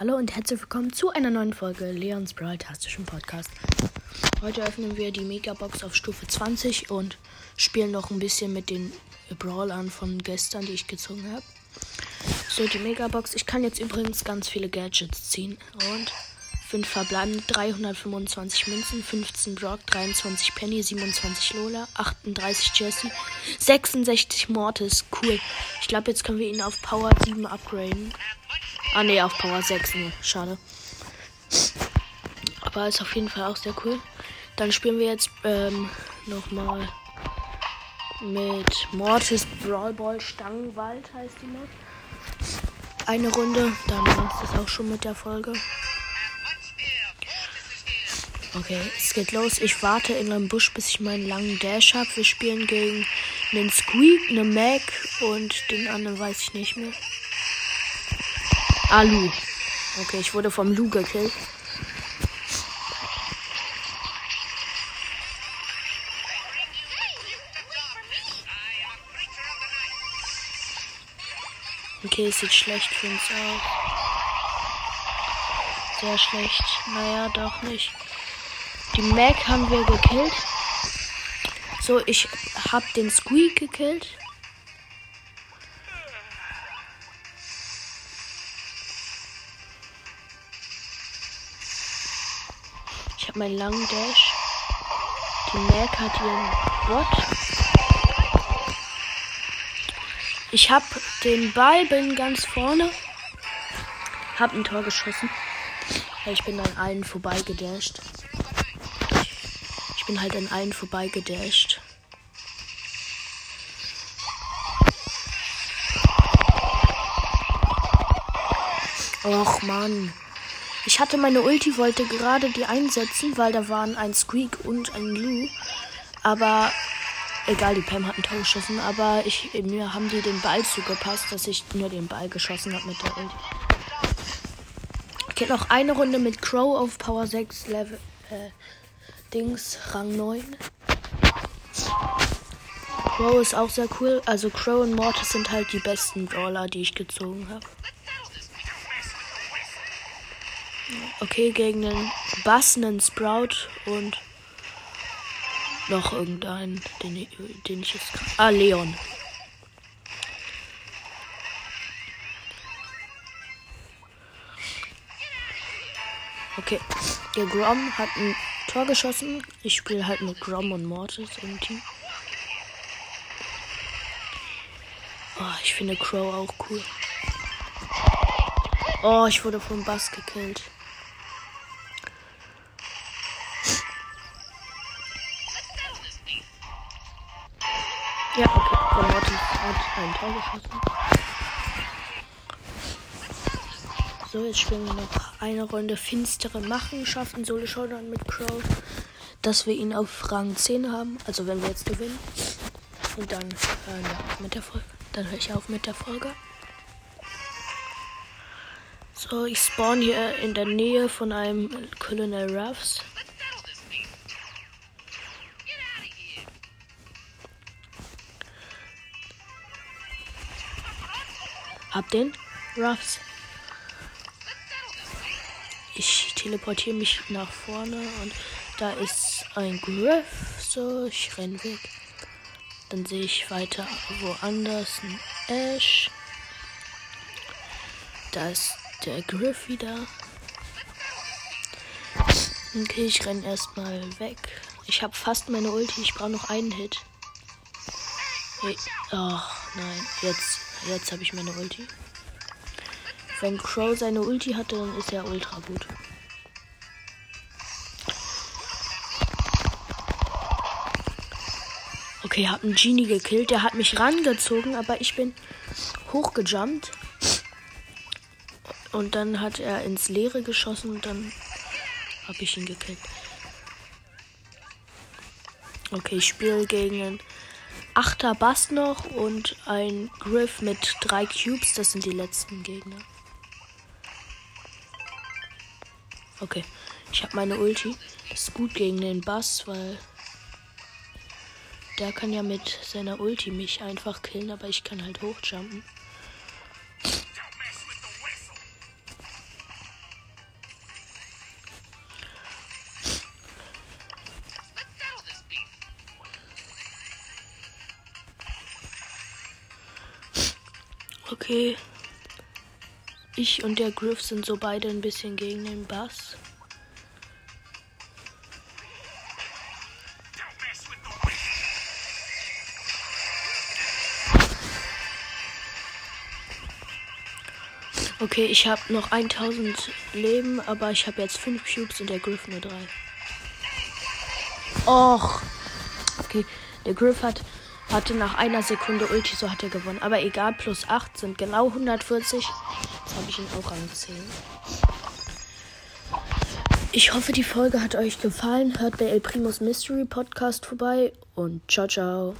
Hallo und herzlich willkommen zu einer neuen Folge Leons Brawl-Tastischen Podcast. Heute öffnen wir die Megabox auf Stufe 20 und spielen noch ein bisschen mit den Brawlern von gestern, die ich gezogen habe. So, die Megabox. Ich kann jetzt übrigens ganz viele Gadgets ziehen. Und 5 verbleibende, 325 Münzen, 15 Brock, 23 Penny, 27 Lola, 38 Jesse, 66 Mortis. Cool. Ich glaube, jetzt können wir ihn auf Power 7 upgraden. Ah ne, auf Power 6. Nee, schade. Aber ist auf jeden Fall auch sehr cool. Dann spielen wir jetzt ähm, nochmal mit Mortis Brawl Ball Stangenwald heißt die Mod. Eine Runde, dann war es das auch schon mit der Folge. Okay, es geht los. Ich warte in einem Busch, bis ich meinen langen Dash habe. Wir spielen gegen einen Squeak, eine Mac und den anderen weiß ich nicht mehr. Ah, Lu. Okay, ich wurde vom Lu gekillt. Okay, es sieht schlecht für uns aus. Sehr schlecht. Naja, doch nicht. Die Mac haben wir gekillt. So, ich hab den Squeak gekillt. Meinen langen Dash. Die Mac hat ihren Bot. Ich habe den Ball, bin ganz vorne. Hab ein Tor geschossen. Ich bin an allen vorbeigedasht. Ich bin halt an allen vorbeigedasht. Och Mann. Ich hatte meine Ulti, wollte gerade die einsetzen, weil da waren ein Squeak und ein Lou. Aber egal, die Pam hat ein Tor geschossen. Aber ich, mir haben die den Ball zugepasst, dass ich nur den Ball geschossen habe mit der Ulti. Okay, noch eine Runde mit Crow auf Power 6 Level. Äh, Dings, Rang 9. Crow ist auch sehr cool. Also Crow und Mortis sind halt die besten Brawler, die ich gezogen habe. Okay, gegen einen Bass, einen Sprout und noch irgendeinen, den, den ich jetzt. Ah, Leon. Okay, der Grom hat ein Tor geschossen. Ich spiele halt mit Grom und Mortis im Team. Oh, ich finde Crow auch cool. Oh, ich wurde vom Bass gekillt. Ja, okay. Der Mortis hat ein Tor geschossen. So, jetzt spielen wir noch eine Runde finstere Machenschaften, Solo Showdown mit Crow. Dass wir ihn auf Rang 10 haben. Also wenn wir jetzt gewinnen. Und dann äh, ja, mit der Folge. Dann höre ich auf mit der Folge. So, ich spawn hier in der Nähe von einem Colonel Ruffs. Hab den Ruffs. Ich teleportiere mich nach vorne und da ist ein Griff. So, ich renn weg. Dann sehe ich weiter woanders ein Ash. Da ist der Griff wieder. Okay, ich renn erstmal weg. Ich habe fast meine Ulti. Ich brauche noch einen Hit. Hey. Oh, nein. Jetzt, jetzt habe ich meine Ulti. Wenn Crow seine Ulti hatte, dann ist er ultra gut. Okay, hab einen Genie gekillt. Der hat mich rangezogen, aber ich bin hochgejumpt. Und dann hat er ins Leere geschossen und dann habe ich ihn gekillt. Okay, ich spiele gegen einen Achter Bass noch und ein Griff mit drei Cubes. Das sind die letzten Gegner. Okay, ich habe meine Ulti. Das ist gut gegen den Bass, weil der kann ja mit seiner Ulti mich einfach killen, aber ich kann halt hochjumpen. Okay. Ich und der Griff sind so beide ein bisschen gegen den Bass. Okay, ich habe noch 1000 Leben, aber ich habe jetzt 5 Cubes und der Griff nur 3. Och. Okay, der Griff hat, hatte nach einer Sekunde Ulti, so hat er gewonnen. Aber egal, plus 8 sind genau 140. Jetzt habe ich ihn auch angesehen. Ich hoffe, die Folge hat euch gefallen. Hört bei El Primos Mystery Podcast vorbei und ciao, ciao.